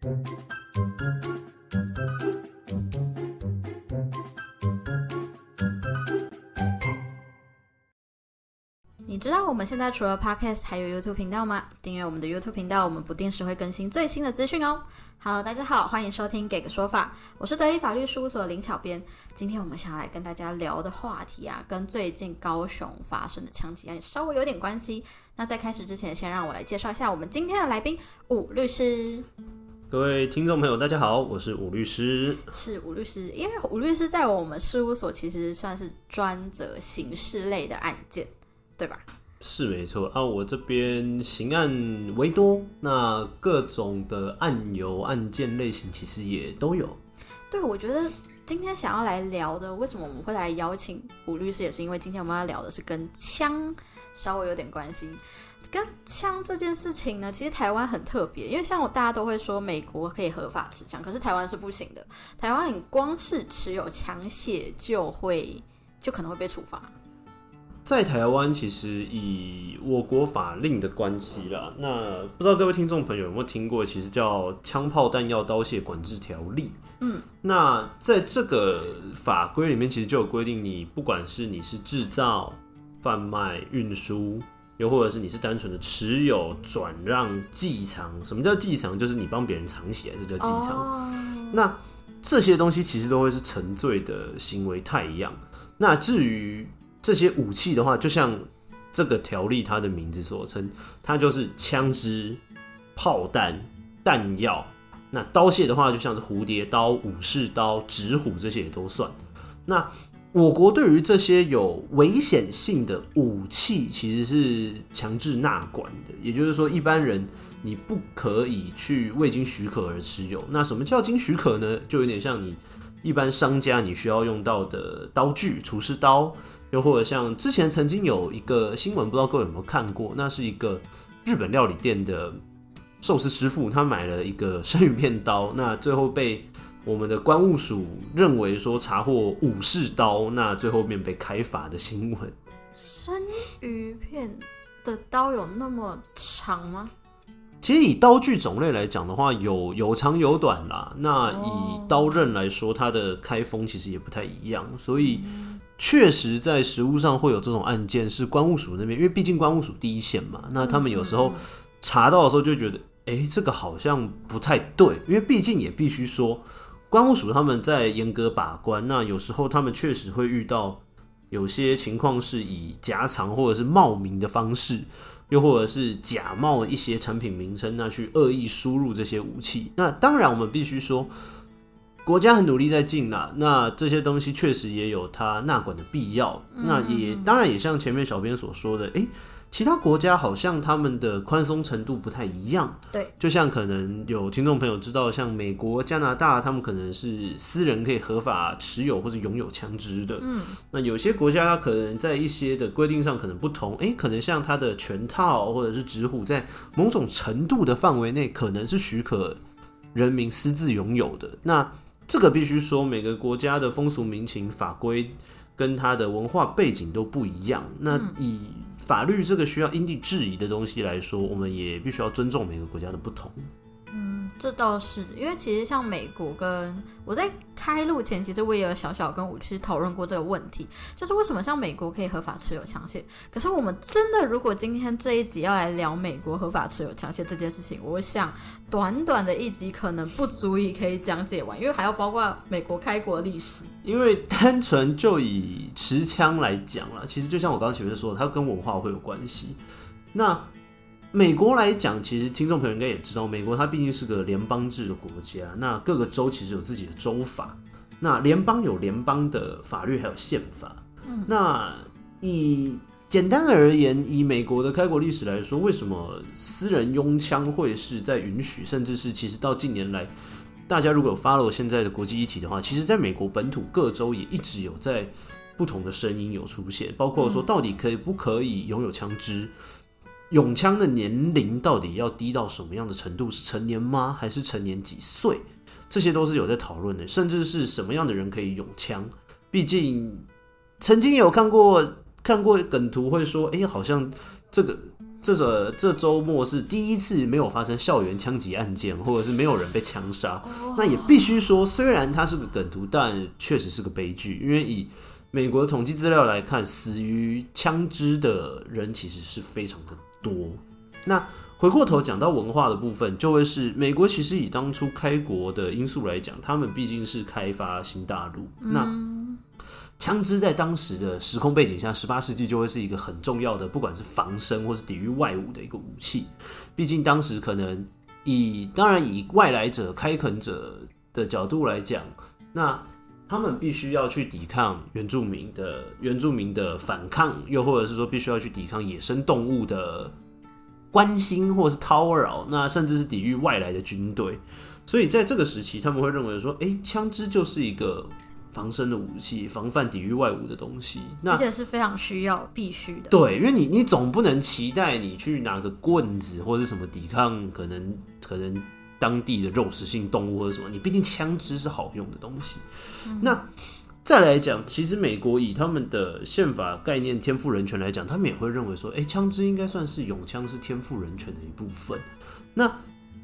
你知道我们现在除了 Podcast 还有 YouTube 频道吗？订阅我们的 YouTube 频道，我们不定时会更新最新的资讯哦。Hello，大家好，欢迎收听给个说法，我是德意法律事务所林巧编。今天我们想要来跟大家聊的话题啊，跟最近高雄发生的枪击案稍微有点关系。那在开始之前，先让我来介绍一下我们今天的来宾武律师。各位听众朋友，大家好，我是吴律师。是吴律师，因为吴律师在我们事务所其实算是专责刑事类的案件。对吧？是没错啊，我这边刑案为多，那各种的案由案件类型其实也都有。对，我觉得今天想要来聊的，为什么我们会来邀请吴律师，也是因为今天我们要聊的是跟枪稍微有点关系。跟枪这件事情呢，其实台湾很特别，因为像我大家都会说美国可以合法持枪，可是台湾是不行的。台湾你光是持有枪械就会就可能会被处罚。在台湾，其实以我国法令的关系啦，那不知道各位听众朋友有没有听过，其实叫《枪炮弹药刀械管制条例》。嗯，那在这个法规里面，其实就有规定，你不管是你是制造、贩卖、运输，又或者是你是单纯的持有、转让、寄藏，什么叫寄藏？就是你帮别人藏起来，这叫寄藏。那这些东西其实都会是沉醉的行为太一样。那至于这些武器的话，就像这个条例它的名字所称，它就是枪支、炮弹、弹药。那刀械的话，就像是蝴蝶刀、武士刀、直虎这些也都算。那我国对于这些有危险性的武器，其实是强制纳管的。也就是说，一般人你不可以去未经许可而持有。那什么叫经许可呢？就有点像你一般商家你需要用到的刀具，厨师刀。又或者像之前曾经有一个新闻，不知道各位有没有看过？那是一个日本料理店的寿司师傅，他买了一个生鱼片刀，那最后被我们的关务署认为说查获武士刀，那最后面被开罚的新闻。生鱼片的刀有那么长吗？其实以刀具种类来讲的话，有有长有短啦。那以刀刃来说，它的开封其实也不太一样，所以。确实，在实物上会有这种案件，是关务署那边，因为毕竟关务署第一线嘛，那他们有时候查到的时候就觉得，哎，这个好像不太对，因为毕竟也必须说，关务署他们在严格把关，那有时候他们确实会遇到有些情况是以夹藏或者是冒名的方式，又或者是假冒一些产品名称，那去恶意输入这些武器。那当然，我们必须说。国家很努力在进啦，那这些东西确实也有它纳管的必要。那也当然也像前面小编所说的，诶，其他国家好像他们的宽松程度不太一样。对，就像可能有听众朋友知道，像美国、加拿大，他们可能是私人可以合法持有或者拥有枪支的。嗯，那有些国家它可能在一些的规定上可能不同。诶，可能像它的全套或者是纸虎，在某种程度的范围内，可能是许可人民私自拥有的。那这个必须说，每个国家的风俗民情、法规跟它的文化背景都不一样。那以法律这个需要因地制宜的东西来说，我们也必须要尊重每个国家的不同。这倒是，因为其实像美国跟我在开录前，其实我也有小小跟武师讨论过这个问题，就是为什么像美国可以合法持有枪械，可是我们真的如果今天这一集要来聊美国合法持有枪械这件事情，我想短短的一集可能不足以可以讲解完，因为还要包括美国开国历史。因为单纯就以持枪来讲了，其实就像我刚刚前面说，它跟文化会有关系。那美国来讲，其实听众朋友应该也知道，美国它毕竟是个联邦制的国家，那各个州其实有自己的州法，那联邦有联邦的法律还有宪法。嗯，那以简单而言，以美国的开国历史来说，为什么私人拥枪会是在允许，甚至是其实到近年来，大家如果有 follow 现在的国际议题的话，其实在美国本土各州也一直有在不同的声音有出现，包括说到底可以不可以拥有枪支。永枪的年龄到底要低到什么样的程度？是成年吗？还是成年几岁？这些都是有在讨论的，甚至是什么样的人可以永枪？毕竟曾经有看过看过梗图，会说，哎，好像这个这个这周末是第一次没有发生校园枪击案件，或者是没有人被枪杀。那也必须说，虽然它是个梗图，但确实是个悲剧。因为以美国的统计资料来看，死于枪支的人其实是非常的多。那回过头讲到文化的部分，就会是美国其实以当初开国的因素来讲，他们毕竟是开发新大陆。那枪支在当时的时空背景下，十八世纪就会是一个很重要的，不管是防身或是抵御外侮的一个武器。毕竟当时可能以当然以外来者、开垦者的角度来讲，那他们必须要去抵抗原住民的原住民的反抗，又或者是说必须要去抵抗野生动物的关心或是叨扰，那甚至是抵御外来的军队。所以在这个时期，他们会认为说，哎，枪支就是一个。防身的武器，防范抵御外物的东西，那而且是非常需要、必须的。对，因为你你总不能期待你去拿个棍子或者什么抵抗可能可能当地的肉食性动物或者什么，你毕竟枪支是好用的东西。那再来讲，其实美国以他们的宪法概念天赋人权来讲，他们也会认为说，哎，枪支应该算是永枪是天赋人权的一部分。那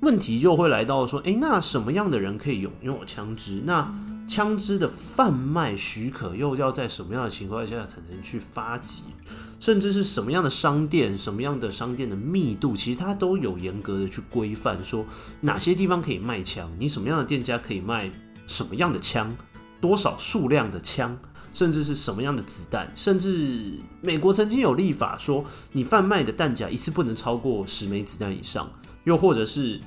问题就会来到说，哎，那什么样的人可以拥拥有枪支？那枪支的贩卖许可又要在什么样的情况下才能去发给？甚至是什么样的商店、什么样的商店的密度，其实它都有严格的去规范，说哪些地方可以卖枪，你什么样的店家可以卖什么样的枪，多少数量的枪，甚至是什么样的子弹，甚至美国曾经有立法说，你贩卖的弹夹一次不能超过十枚子弹以上。又或者是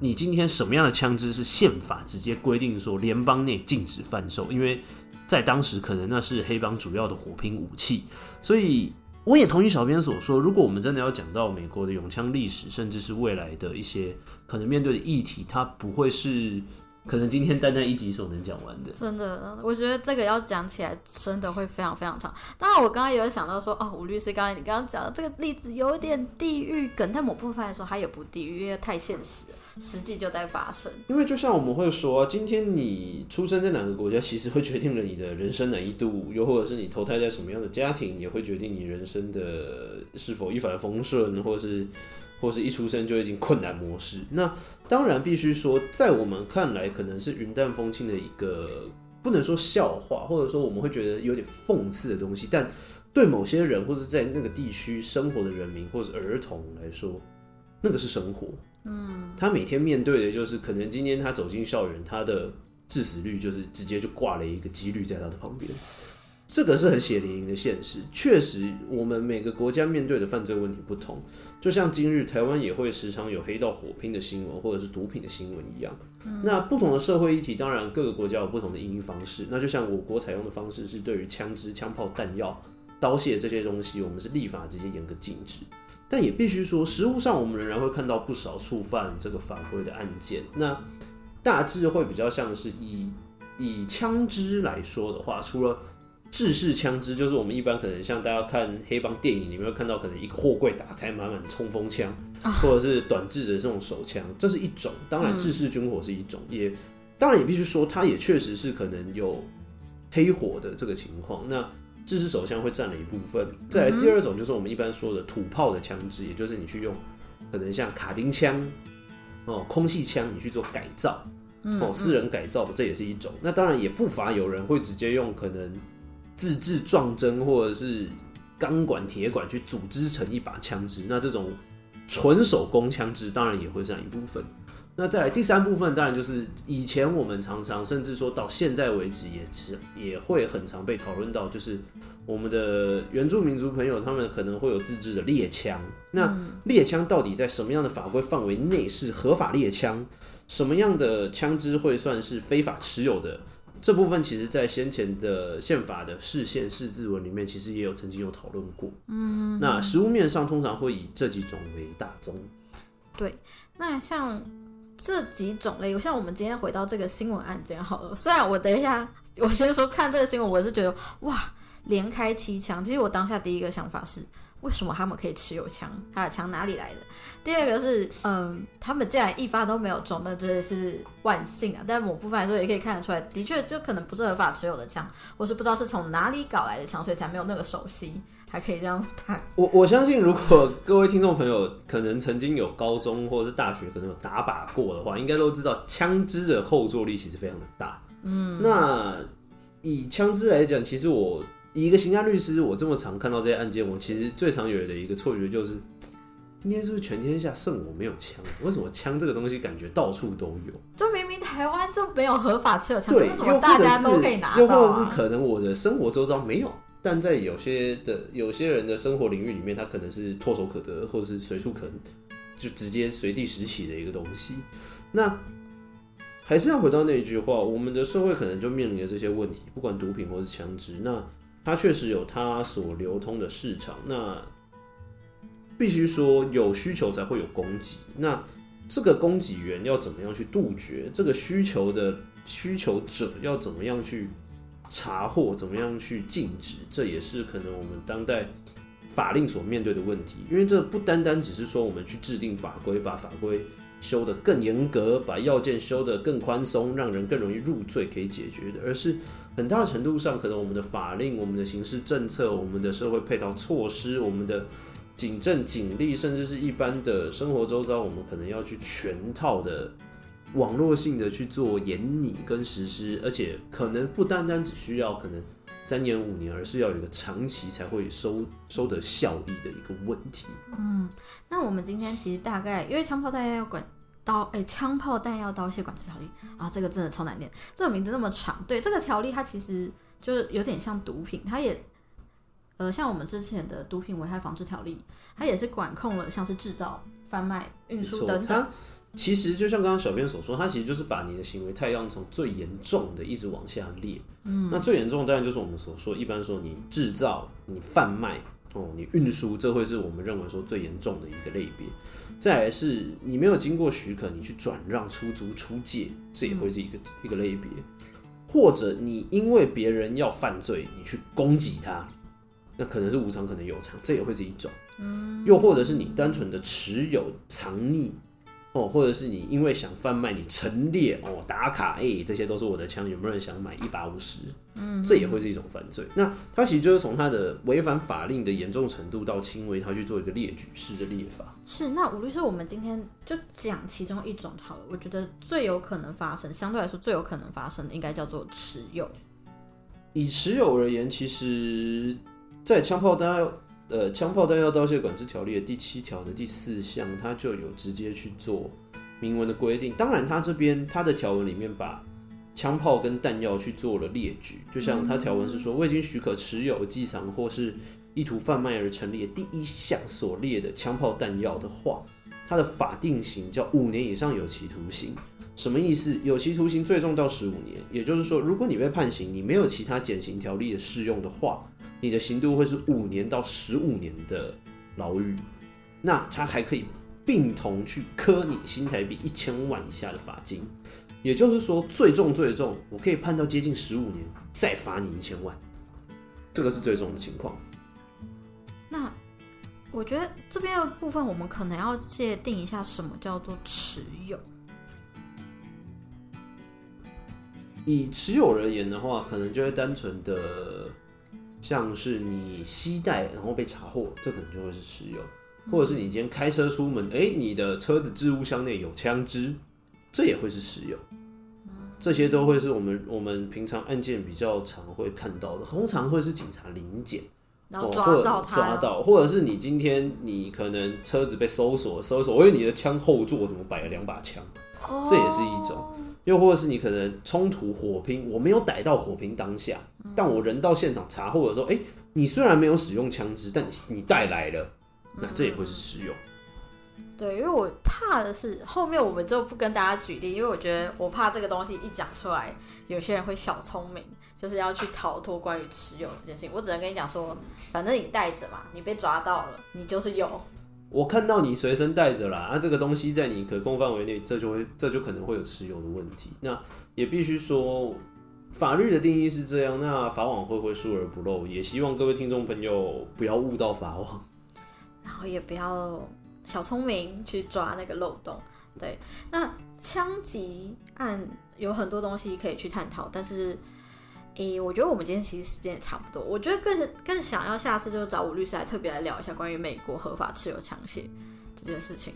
你今天什么样的枪支是宪法直接规定说联邦内禁止贩售？因为在当时可能那是黑帮主要的火拼武器，所以我也同意小编所说，如果我们真的要讲到美国的永枪历史，甚至是未来的一些可能面对的议题，它不会是。可能今天单单一集所能讲完的，真的，我觉得这个要讲起来真的会非常非常长。当然，我刚刚也有想到说，哦，吴律师，刚才你刚刚讲的这个例子有点地域梗，但某部分来说，它也不地域，因为太现实了，实际就在发生。因为就像我们会说，今天你出生在哪个国家，其实会决定了你的人生难易度，又或者是你投胎在什么样的家庭，也会决定你人生的是否一帆风顺，或是。或是一出生就已经困难模式，那当然必须说，在我们看来可能是云淡风轻的一个，不能说笑话，或者说我们会觉得有点讽刺的东西，但对某些人或者在那个地区生活的人民或者儿童来说，那个是生活。嗯，他每天面对的就是可能今天他走进校园，他的致死率就是直接就挂了一个几率在他的旁边。这个是很血淋淋的现实，确实，我们每个国家面对的犯罪问题不同，就像今日台湾也会时常有黑道火拼的新闻，或者是毒品的新闻一样。那不同的社会议题，当然各个国家有不同的应对方式。那就像我国采用的方式是，对于枪支、枪炮、弹药、刀械这些东西，我们是立法直接严格禁止。但也必须说，实物上我们仍然会看到不少触犯这个法规的案件。那大致会比较像是以以枪支来说的话，除了制式枪支就是我们一般可能像大家看黑帮电影里面会看到，可能一个货柜打开满满的冲锋枪，或者是短制的这种手枪，这是一种。当然，制式军火是一种，也当然也必须说，它也确实是可能有黑火的这个情况。那制式手枪会占了一部分。再来第二种就是我们一般说的土炮的枪支，也就是你去用可能像卡丁枪哦、空气枪，你去做改造哦，私人改造的，这也是一种。那当然也不乏有人会直接用可能。自制撞针或者是钢管、铁管去组织成一把枪支，那这种纯手工枪支当然也会占一部分。那再来第三部分，当然就是以前我们常常甚至说到现在为止，也是也会很常被讨论到，就是我们的原住民族朋友他们可能会有自制的猎枪。那猎枪到底在什么样的法规范围内是合法猎枪？什么样的枪支会算是非法持有的？这部分其实，在先前的宪法的释宪释字文里面，其实也有曾经有讨论过。嗯，那实物面上通常会以这几种为大宗。对，那像这几种类，像我们今天回到这个新闻案件好了。虽然我等一下，我先说看这个新闻，我是觉得哇，连开七枪。其实我当下第一个想法是。为什么他们可以持有枪？他的枪哪里来的？第二个是，嗯，他们既然一发都没有中，那真的是万幸啊！但某部分来说，也可以看得出来，的确就可能不是合法持有的枪，或是不知道是从哪里搞来的枪，所以才没有那个手息。还可以这样谈。我我相信，如果各位听众朋友可能曾经有高中或者是大学可能有打靶过的话，应该都知道枪支的后坐力其实非常的大。嗯，那以枪支来讲，其实我以一个刑案律师，我这么常看到这些案件，我其实最常有的一个错觉就是，今天是不是全天下剩我没有枪？为什么枪这个东西感觉到处都有？就明明台湾就没有合法持有枪，为什么大家都可以拿到？又或者是可能我的生活周遭没有？但在有些的有些人的生活领域里面，它可能是唾手可得，或者是随处可就直接随地拾起的一个东西。那还是要回到那一句话，我们的社会可能就面临着这些问题，不管毒品或是枪支，那它确实有它所流通的市场。那必须说有需求才会有供给，那这个供给源要怎么样去杜绝？这个需求的需求者要怎么样去？查获怎么样去禁止，这也是可能我们当代法令所面对的问题。因为这不单单只是说我们去制定法规，把法规修得更严格，把要件修得更宽松，让人更容易入罪可以解决的，而是很大程度上，可能我们的法令、我们的刑事政策、我们的社会配套措施、我们的警政警力，甚至是一般的生活周遭，我们可能要去全套的。网络性的去做研拟跟实施，而且可能不单单只需要可能三年五年，而是要有一个长期才会收收得效益的一个问题。嗯，那我们今天其实大概因为枪炮弹药管刀，哎，枪炮弹药刀械管制条例啊，这个真的超难念，这个名字那么长。对，这个条例它其实就是有点像毒品，它也呃像我们之前的毒品危害防治条例，它也是管控了像是制造、贩卖、运输等等。其实就像刚刚小编所说，他其实就是把你的行为太阳从最严重的一直往下列。嗯，那最严重当然就是我们所说，一般说你制造、你贩卖哦、你运输，这会是我们认为说最严重的一个类别。再来是你没有经过许可，你去转让、出租、出借，这也会是一个一个类别。或者你因为别人要犯罪，你去攻击他，那可能是无偿，可能有偿，这也会是一种。嗯，又或者是你单纯的持有、藏匿。哦，或者是你因为想贩卖，你陈列哦打卡，哎，这些都是我的枪，有没有人想买一把五十？嗯，这也会是一种犯罪。那它其实就是从它的违反法令的严重程度到轻微，它去做一个列举式的列法。是，那吴律师，我们今天就讲其中一种好了。我觉得最有可能发生，相对来说最有可能发生的，应该叫做持有。以持有而言，其实，在枪炮弹。呃，枪炮弹药刀械管制条例的第七条的第四项，它就有直接去做明文的规定。当然，它这边它的条文里面把枪炮跟弹药去做了列举，就像它条文是说，未经许可持有、寄藏或是意图贩卖而成立的第一项所列的枪炮弹药的话，它的法定刑叫五年以上有期徒刑。什么意思？有期徒刑最重到十五年。也就是说，如果你被判刑，你没有其他减刑条例的适用的话。你的刑度会是五年到十五年的牢狱，那他还可以并同去科你新台币一千万以下的罚金，也就是说最重最重，我可以判到接近十五年，再罚你一千万，这个是最重的情况。那我觉得这边的部分，我们可能要界定一下什么叫做持有。以持有而言的话，可能就会单纯的。像是你携带然后被查获，这可能就会是持有；或者是你今天开车出门，哎，你的车子置物箱内有枪支，这也会是持有。这些都会是我们我们平常案件比较常会看到的，通常会是警察临检，然后抓到他，抓到，或者是你今天你可能车子被搜索，搜索，因为你的枪后座怎么摆了两把枪，这也是一种。又或者是你可能冲突火拼，我没有逮到火拼当下，但我人到现场查获的时候，哎，你虽然没有使用枪支，但你你带来了，那这也会是使用。对，因为我怕的是后面我们就不跟大家举例，因为我觉得我怕这个东西一讲出来，有些人会小聪明，就是要去逃脱关于持有这件事情。我只能跟你讲说，反正你带着嘛，你被抓到了，你就是有。我看到你随身带着啦，那这个东西在你可控范围内，这就会这就可能会有持有的问题。那也必须说，法律的定义是这样。那法网会不会疏而不漏？也希望各位听众朋友不要误到法网，然后也不要小聪明去抓那个漏洞。对，那枪击案有很多东西可以去探讨，但是诶，我觉得我们今天其实时间也差不多。我觉得更更想要下次就找吴律师来特别来聊一下关于美国合法持有枪械这件事情。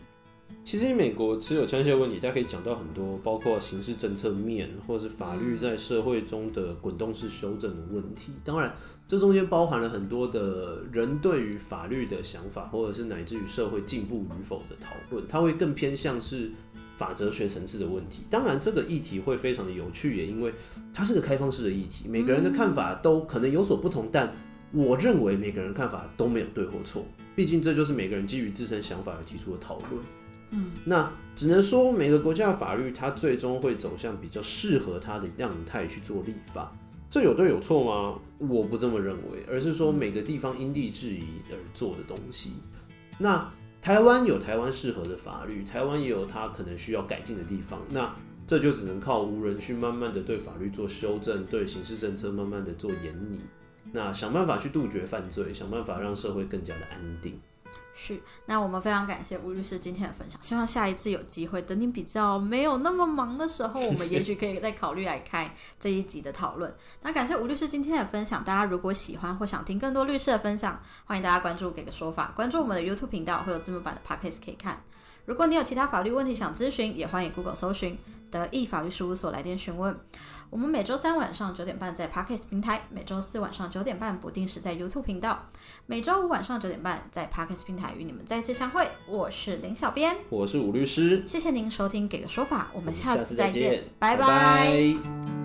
其实，美国持有枪械问题，它可以讲到很多，包括刑事政策面，或者是法律在社会中的滚动式修正的问题。当然，这中间包含了很多的人对于法律的想法，或者是乃至于社会进步与否的讨论。它会更偏向是法哲学层次的问题。当然，这个议题会非常的有趣，也因为它是个开放式的议题，每个人的看法都可能有所不同。但我认为每个人看法都没有对或错，毕竟这就是每个人基于自身想法而提出的讨论。嗯，那只能说每个国家的法律，它最终会走向比较适合它的样态去做立法。这有对有错吗？我不这么认为，而是说每个地方因地制宜而做的东西。那台湾有台湾适合的法律，台湾也有它可能需要改进的地方。那这就只能靠无人去慢慢的对法律做修正，对刑事政策慢慢的做严拟，那想办法去杜绝犯罪，想办法让社会更加的安定。是，那我们非常感谢吴律师今天的分享。希望下一次有机会，等你比较没有那么忙的时候，我们也许可以再考虑来开这一集的讨论。那感谢吴律师今天的分享。大家如果喜欢或想听更多律师的分享，欢迎大家关注给个说法，关注我们的 YouTube 频道，会有字幕版的 Podcast 可以看。如果你有其他法律问题想咨询，也欢迎 Google 搜寻德意法律事务所来电询问。我们每周三晚上九点半在 Parkes 平台，每周四晚上九点半不定时在 YouTube 频道，每周五晚上九点半在 Parkes 平台与你们再次相会。我是林小编，我是吴律师，谢谢您收听给个说法，我们下次再见，拜拜。